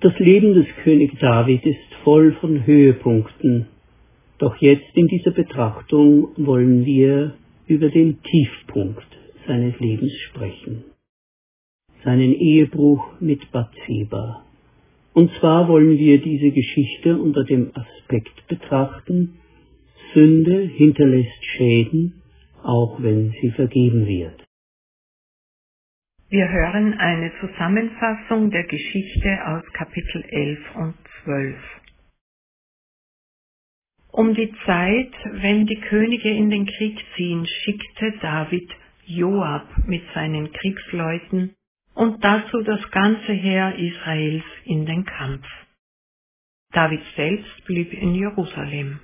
Das Leben des König David ist voll von Höhepunkten. Doch jetzt in dieser Betrachtung wollen wir über den Tiefpunkt seines Lebens sprechen. Seinen Ehebruch mit Bathseba. Und zwar wollen wir diese Geschichte unter dem Aspekt betrachten, Sünde hinterlässt Schäden, auch wenn sie vergeben wird. Wir hören eine Zusammenfassung der Geschichte aus Kapitel 11 und 12. Um die Zeit, wenn die Könige in den Krieg ziehen, schickte David Joab mit seinen Kriegsleuten und dazu das ganze Heer Israels in den Kampf. David selbst blieb in Jerusalem.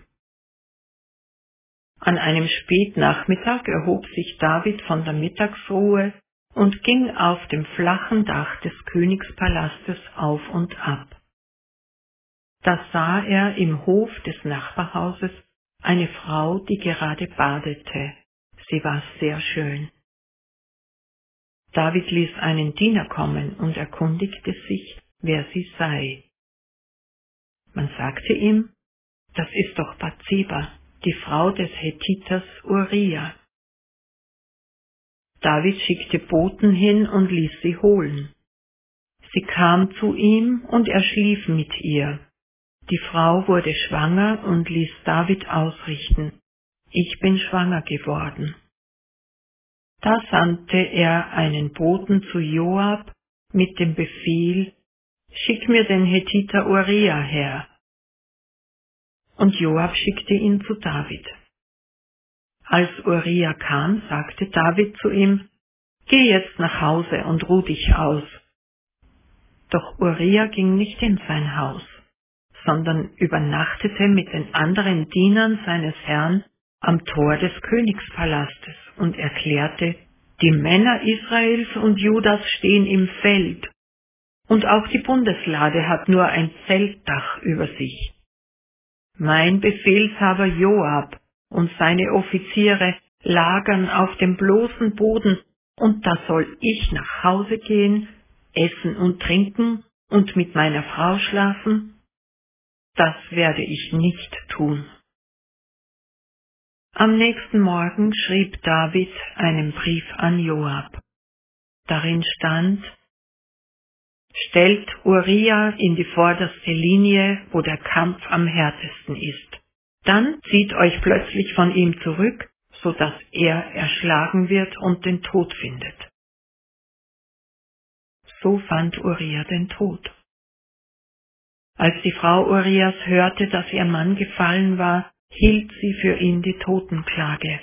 An einem Spätnachmittag erhob sich David von der Mittagsruhe und ging auf dem flachen Dach des Königspalastes auf und ab. Da sah er im Hof des Nachbarhauses eine Frau, die gerade badete. Sie war sehr schön. David ließ einen Diener kommen und erkundigte sich, wer sie sei. Man sagte ihm, das ist doch Bathseba, die Frau des Hethiters Uriah. David schickte Boten hin und ließ sie holen. Sie kam zu ihm und er schlief mit ihr. Die Frau wurde schwanger und ließ David ausrichten, ich bin schwanger geworden. Da sandte er einen Boten zu Joab mit dem Befehl, schick mir den Hethiter Uriah her. Und Joab schickte ihn zu David. Als Uriah kam, sagte David zu ihm, Geh jetzt nach Hause und ruh dich aus. Doch Uriah ging nicht in sein Haus, sondern übernachtete mit den anderen Dienern seines Herrn am Tor des Königspalastes und erklärte, die Männer Israels und Judas stehen im Feld, und auch die Bundeslade hat nur ein Zeltdach über sich. Mein Befehlshaber Joab und seine Offiziere lagern auf dem bloßen Boden, und da soll ich nach Hause gehen, essen und trinken und mit meiner Frau schlafen? Das werde ich nicht tun. Am nächsten Morgen schrieb David einen Brief an Joab. Darin stand, Stellt Uriah in die vorderste Linie, wo der Kampf am härtesten ist. Dann zieht euch plötzlich von ihm zurück, so dass er erschlagen wird und den Tod findet. So fand Uriah den Tod. Als die Frau Urias hörte, dass ihr Mann gefallen war, hielt sie für ihn die Totenklage.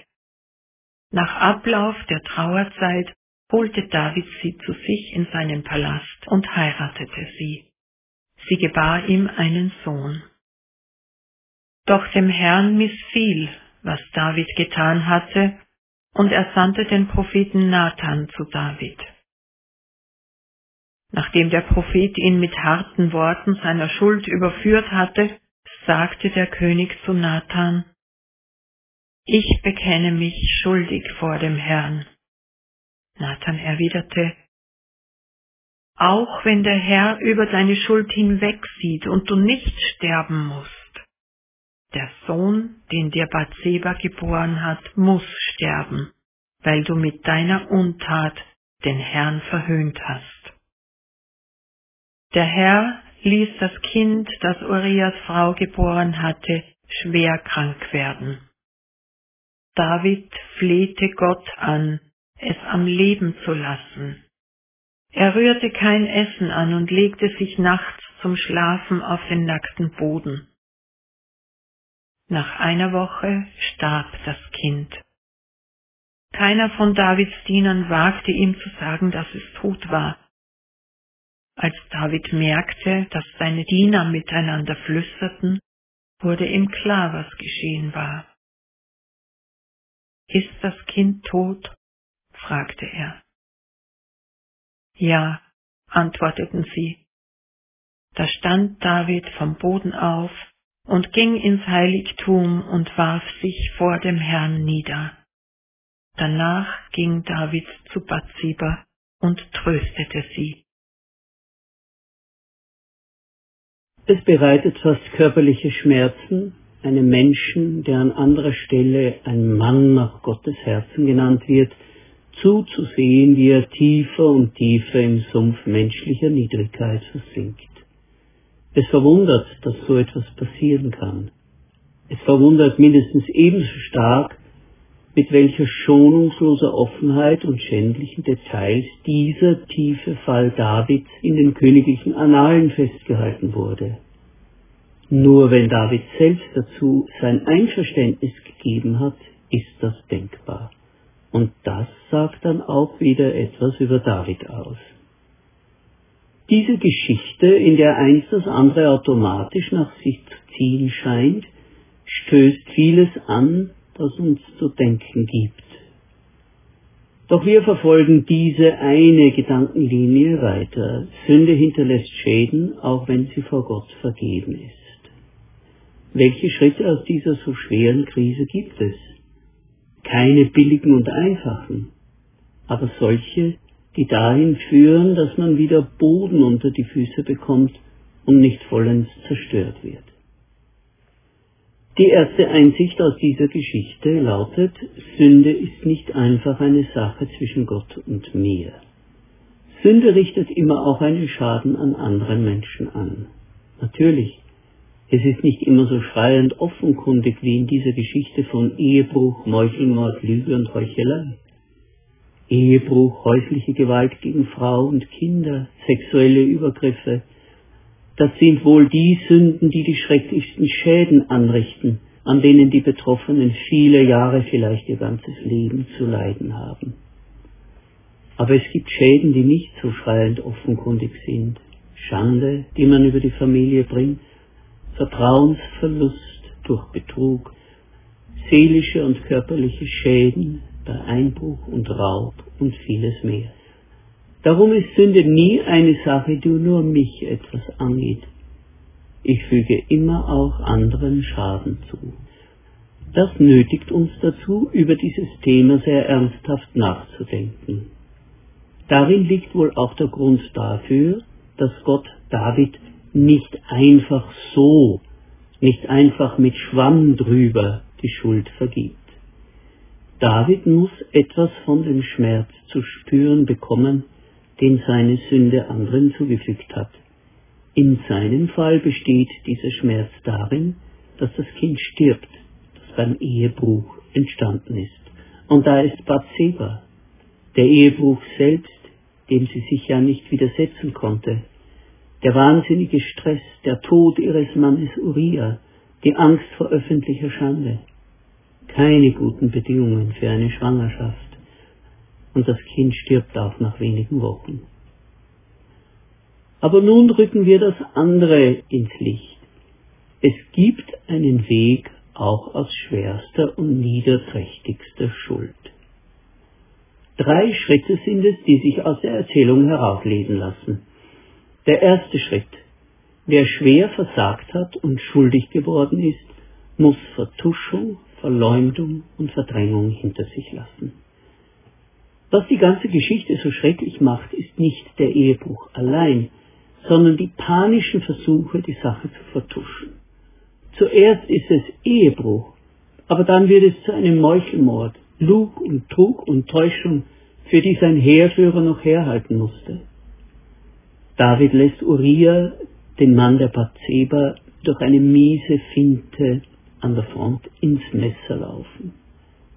Nach Ablauf der Trauerzeit holte David sie zu sich in seinen Palast und heiratete sie. Sie gebar ihm einen Sohn. Doch dem Herrn missfiel, was David getan hatte, und er sandte den Propheten Nathan zu David. Nachdem der Prophet ihn mit harten Worten seiner Schuld überführt hatte, sagte der König zu Nathan, Ich bekenne mich schuldig vor dem Herrn. Nathan erwiderte, Auch wenn der Herr über deine Schuld hinwegsieht und du nicht sterben musst, der Sohn, den dir Bathseba geboren hat, muss sterben, weil du mit deiner Untat den Herrn verhöhnt hast. Der Herr ließ das Kind, das Urias Frau geboren hatte, schwer krank werden. David flehte Gott an, es am Leben zu lassen. Er rührte kein Essen an und legte sich nachts zum Schlafen auf den nackten Boden. Nach einer Woche starb das Kind. Keiner von Davids Dienern wagte ihm zu sagen, dass es tot war. Als David merkte, dass seine Diener miteinander flüsterten, wurde ihm klar, was geschehen war. Ist das Kind tot? fragte er. Ja, antworteten sie. Da stand David vom Boden auf und ging ins Heiligtum und warf sich vor dem Herrn nieder. Danach ging David zu Bathseba und tröstete sie. Es bereitet fast körperliche Schmerzen, einem Menschen, der an anderer Stelle ein Mann nach Gottes Herzen genannt wird, zuzusehen, wie er tiefer und tiefer im Sumpf menschlicher Niedrigkeit versinkt. Es verwundert, dass so etwas passieren kann. Es verwundert mindestens ebenso stark, mit welcher schonungsloser Offenheit und schändlichen Details dieser tiefe Fall Davids in den königlichen Annalen festgehalten wurde. Nur wenn David selbst dazu sein Einverständnis gegeben hat, ist das denkbar. Und das sagt dann auch wieder etwas über David aus. Diese Geschichte, in der eins das andere automatisch nach sich zu ziehen scheint, stößt vieles an, das uns zu denken gibt. Doch wir verfolgen diese eine Gedankenlinie weiter. Sünde hinterlässt Schäden, auch wenn sie vor Gott vergeben ist. Welche Schritte aus dieser so schweren Krise gibt es? keine billigen und einfachen, aber solche, die dahin führen, dass man wieder Boden unter die Füße bekommt und nicht vollends zerstört wird. Die erste Einsicht aus dieser Geschichte lautet, Sünde ist nicht einfach eine Sache zwischen Gott und mir. Sünde richtet immer auch einen Schaden an anderen Menschen an. Natürlich, es ist nicht immer so schreiend offenkundig wie in dieser Geschichte von Ehebruch, Meuchelmord, Lüge und Heuchelei. Ehebruch, häusliche Gewalt gegen Frau und Kinder, sexuelle Übergriffe, das sind wohl die Sünden, die die schrecklichsten Schäden anrichten, an denen die Betroffenen viele Jahre, vielleicht ihr ganzes Leben zu leiden haben. Aber es gibt Schäden, die nicht so schreiend offenkundig sind. Schande, die man über die Familie bringt, Vertrauensverlust durch Betrug, seelische und körperliche Schäden bei Einbruch und Raub und vieles mehr. Darum ist Sünde nie eine Sache, die nur mich etwas angeht. Ich füge immer auch anderen Schaden zu. Das nötigt uns dazu, über dieses Thema sehr ernsthaft nachzudenken. Darin liegt wohl auch der Grund dafür, dass Gott David nicht einfach so, nicht einfach mit Schwamm drüber die Schuld vergibt. David muss etwas von dem Schmerz zu spüren bekommen, den seine Sünde anderen zugefügt hat. In seinem Fall besteht dieser Schmerz darin, dass das Kind stirbt, das beim Ehebruch entstanden ist. Und da ist Bathseba, der Ehebruch selbst, dem sie sich ja nicht widersetzen konnte, der wahnsinnige Stress, der Tod ihres Mannes Uriah, die Angst vor öffentlicher Schande. Keine guten Bedingungen für eine Schwangerschaft. Und das Kind stirbt auch nach wenigen Wochen. Aber nun rücken wir das andere ins Licht. Es gibt einen Weg auch aus schwerster und niederträchtigster Schuld. Drei Schritte sind es, die sich aus der Erzählung herauslesen lassen. Der erste Schritt. Wer schwer versagt hat und schuldig geworden ist, muss Vertuschung, Verleumdung und Verdrängung hinter sich lassen. Was die ganze Geschichte so schrecklich macht, ist nicht der Ehebruch allein, sondern die panischen Versuche, die Sache zu vertuschen. Zuerst ist es Ehebruch, aber dann wird es zu einem Meuchelmord, Lug und Trug und Täuschung, für die sein Heerführer noch herhalten musste. David lässt Uriah, den Mann der Bathseba, durch eine miese Finte an der Front ins Messer laufen.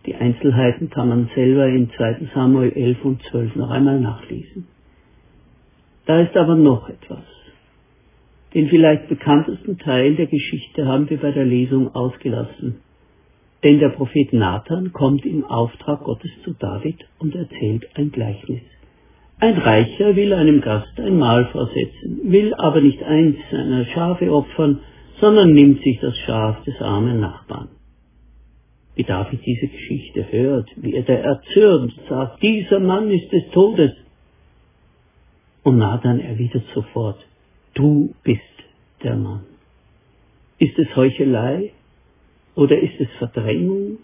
Die Einzelheiten kann man selber in 2 Samuel 11 und 12 noch einmal nachlesen. Da ist aber noch etwas. Den vielleicht bekanntesten Teil der Geschichte haben wir bei der Lesung ausgelassen. Denn der Prophet Nathan kommt im Auftrag Gottes zu David und erzählt ein Gleichnis. Ein Reicher will einem Gast ein Mahl vorsetzen, will aber nicht eins seiner Schafe opfern, sondern nimmt sich das Schaf des armen Nachbarn. Wie David diese Geschichte hört, wie er da erzürnt sagt, dieser Mann ist des Todes. Und Nathan erwidert sofort, du bist der Mann. Ist es Heuchelei oder ist es Verdrängung,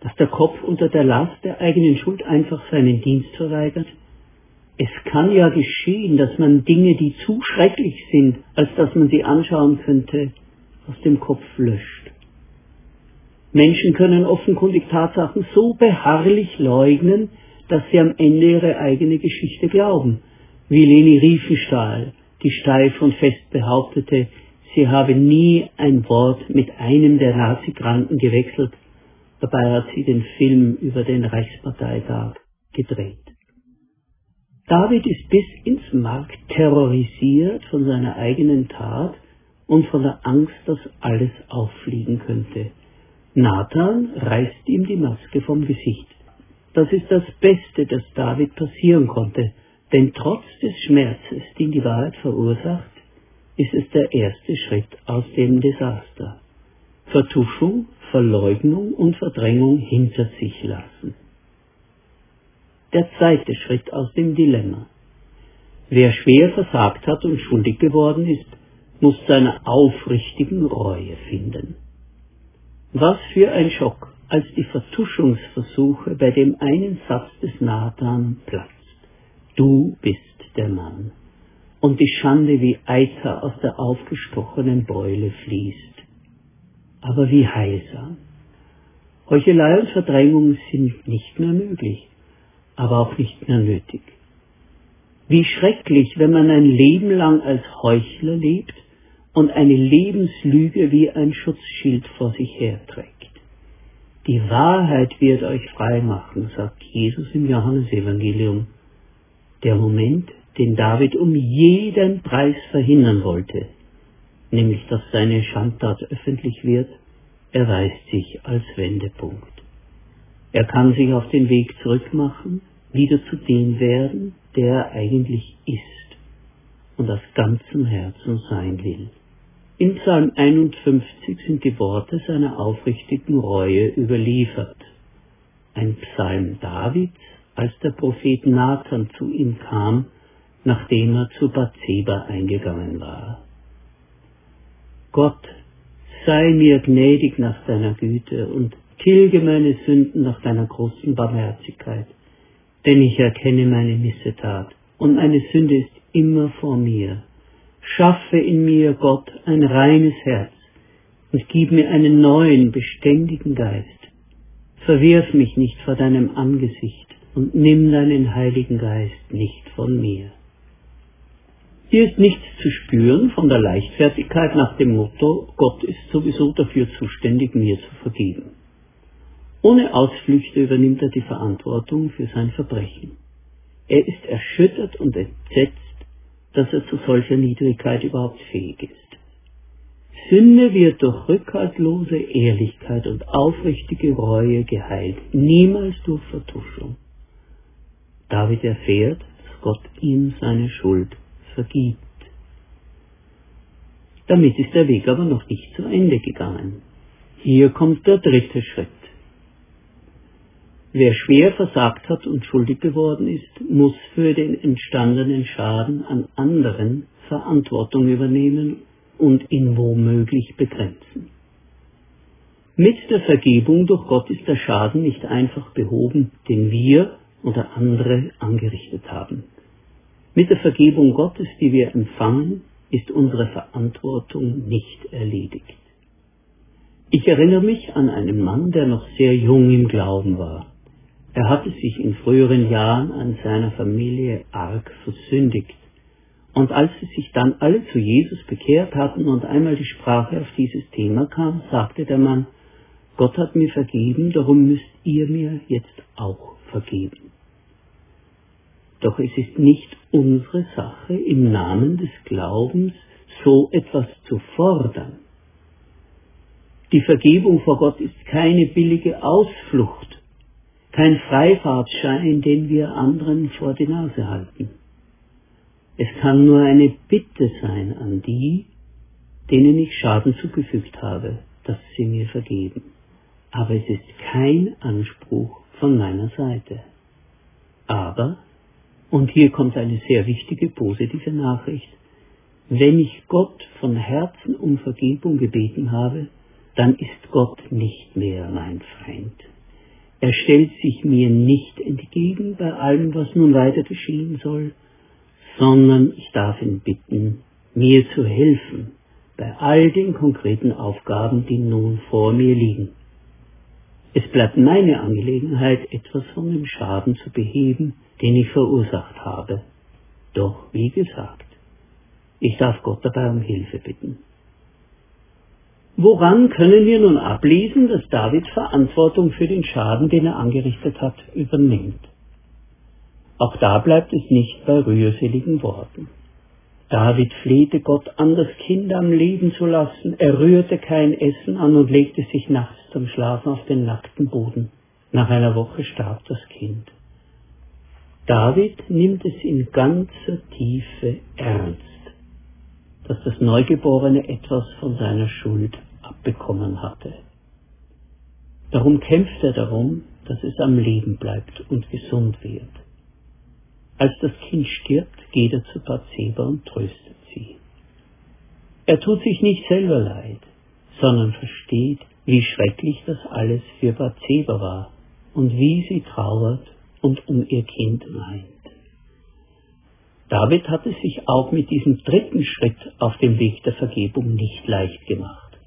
dass der Kopf unter der Last der eigenen Schuld einfach seinen Dienst verweigert? Es kann ja geschehen, dass man Dinge, die zu schrecklich sind, als dass man sie anschauen könnte, aus dem Kopf löscht. Menschen können offenkundig Tatsachen so beharrlich leugnen, dass sie am Ende ihre eigene Geschichte glauben, wie Leni Riefenstahl, die steif und fest behauptete, sie habe nie ein Wort mit einem der Nazi-Kranken gewechselt, dabei hat sie den Film über den Reichsparteitag gedreht. David ist bis ins Mark terrorisiert von seiner eigenen Tat und von der Angst, dass alles auffliegen könnte. Nathan reißt ihm die Maske vom Gesicht. Das ist das Beste, das David passieren konnte, denn trotz des Schmerzes, den die Wahrheit verursacht, ist es der erste Schritt aus dem Desaster. Vertuschung, Verleugnung und Verdrängung hinter sich lassen. Der zweite Schritt aus dem Dilemma. Wer schwer versagt hat und schuldig geworden ist, muss seine aufrichtigen Reue finden. Was für ein Schock, als die Vertuschungsversuche bei dem einen Satz des Nathan platzt. Du bist der Mann. Und die Schande wie Eiter aus der aufgestochenen Beule fließt. Aber wie heilsam. Heuchelei und Verdrängung sind nicht mehr möglich, aber auch nicht mehr nötig. Wie schrecklich, wenn man ein Leben lang als Heuchler lebt und eine Lebenslüge wie ein Schutzschild vor sich herträgt. Die Wahrheit wird euch frei machen, sagt Jesus im Johannesevangelium. Der Moment, den David um jeden Preis verhindern wollte, nämlich dass seine Schandtat öffentlich wird, erweist sich als Wendepunkt. Er kann sich auf den Weg zurückmachen, wieder zu dem werden, der er eigentlich ist und aus ganzem Herzen sein will. In Psalm 51 sind die Worte seiner aufrichtigen Reue überliefert. Ein Psalm Davids, als der Prophet Nathan zu ihm kam, nachdem er zu Bathseba eingegangen war. Gott, sei mir gnädig nach deiner Güte und tilge meine Sünden nach deiner großen Barmherzigkeit, denn ich erkenne meine Missetat und meine Sünde ist immer vor mir. Schaffe in mir, Gott, ein reines Herz und gib mir einen neuen, beständigen Geist. Verwirf mich nicht vor deinem Angesicht und nimm deinen Heiligen Geist nicht von mir. Hier ist nichts zu spüren von der Leichtfertigkeit nach dem Motto, Gott ist sowieso dafür zuständig, mir zu vergeben. Ohne Ausflüchte übernimmt er die Verantwortung für sein Verbrechen. Er ist erschüttert und entsetzt dass er zu solcher Niedrigkeit überhaupt fähig ist. Sünde wird durch rückhaltlose Ehrlichkeit und aufrichtige Reue geheilt, niemals durch Vertuschung. David erfährt, dass Gott ihm seine Schuld vergibt. Damit ist der Weg aber noch nicht zu Ende gegangen. Hier kommt der dritte Schritt. Wer schwer versagt hat und schuldig geworden ist, muss für den entstandenen Schaden an anderen Verantwortung übernehmen und ihn womöglich begrenzen. Mit der Vergebung durch Gott ist der Schaden nicht einfach behoben, den wir oder andere angerichtet haben. Mit der Vergebung Gottes, die wir empfangen, ist unsere Verantwortung nicht erledigt. Ich erinnere mich an einen Mann, der noch sehr jung im Glauben war. Er hatte sich in früheren Jahren an seiner Familie arg versündigt. Und als sie sich dann alle zu Jesus bekehrt hatten und einmal die Sprache auf dieses Thema kam, sagte der Mann, Gott hat mir vergeben, darum müsst ihr mir jetzt auch vergeben. Doch es ist nicht unsere Sache, im Namen des Glaubens so etwas zu fordern. Die Vergebung vor Gott ist keine billige Ausflucht, kein Freifahrtschein, den wir anderen vor die Nase halten. Es kann nur eine Bitte sein an die, denen ich Schaden zugefügt habe, dass sie mir vergeben. Aber es ist kein Anspruch von meiner Seite. Aber, und hier kommt eine sehr wichtige positive Nachricht, wenn ich Gott von Herzen um Vergebung gebeten habe, dann ist Gott nicht mehr mein Feind. Er stellt sich mir nicht entgegen bei allem, was nun weiter geschehen soll, sondern ich darf ihn bitten, mir zu helfen bei all den konkreten Aufgaben, die nun vor mir liegen. Es bleibt meine Angelegenheit, etwas von dem Schaden zu beheben, den ich verursacht habe. Doch, wie gesagt, ich darf Gott dabei um Hilfe bitten. Woran können wir nun ablesen, dass David Verantwortung für den Schaden, den er angerichtet hat, übernimmt? Auch da bleibt es nicht bei rührseligen Worten. David flehte Gott an, das Kind am Leben zu lassen. Er rührte kein Essen an und legte sich nachts zum Schlafen auf den nackten Boden. Nach einer Woche starb das Kind. David nimmt es in ganzer Tiefe ernst, dass das Neugeborene etwas von seiner Schuld abbekommen hatte. Darum kämpft er darum, dass es am Leben bleibt und gesund wird. Als das Kind stirbt, geht er zu Bathseba und tröstet sie. Er tut sich nicht selber leid, sondern versteht, wie schrecklich das alles für Bathseba war und wie sie trauert und um ihr Kind weint. David hat es sich auch mit diesem dritten Schritt auf dem Weg der Vergebung nicht leicht gemacht.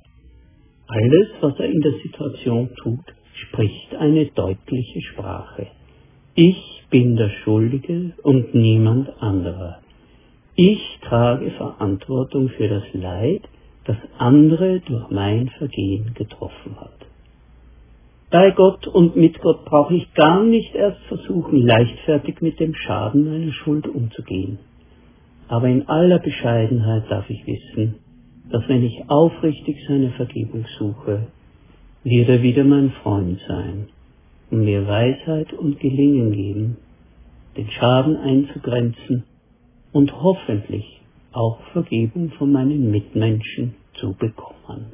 Alles, was er in der Situation tut, spricht eine deutliche Sprache. Ich bin der Schuldige und niemand anderer. Ich trage Verantwortung für das Leid, das andere durch mein Vergehen getroffen hat. Bei Gott und mit Gott brauche ich gar nicht erst versuchen, leichtfertig mit dem Schaden meiner Schuld umzugehen. Aber in aller Bescheidenheit darf ich wissen, dass wenn ich aufrichtig seine Vergebung suche, wird er wieder mein Freund sein und mir Weisheit und Gelingen geben, den Schaden einzugrenzen und hoffentlich auch Vergebung von meinen Mitmenschen zu bekommen.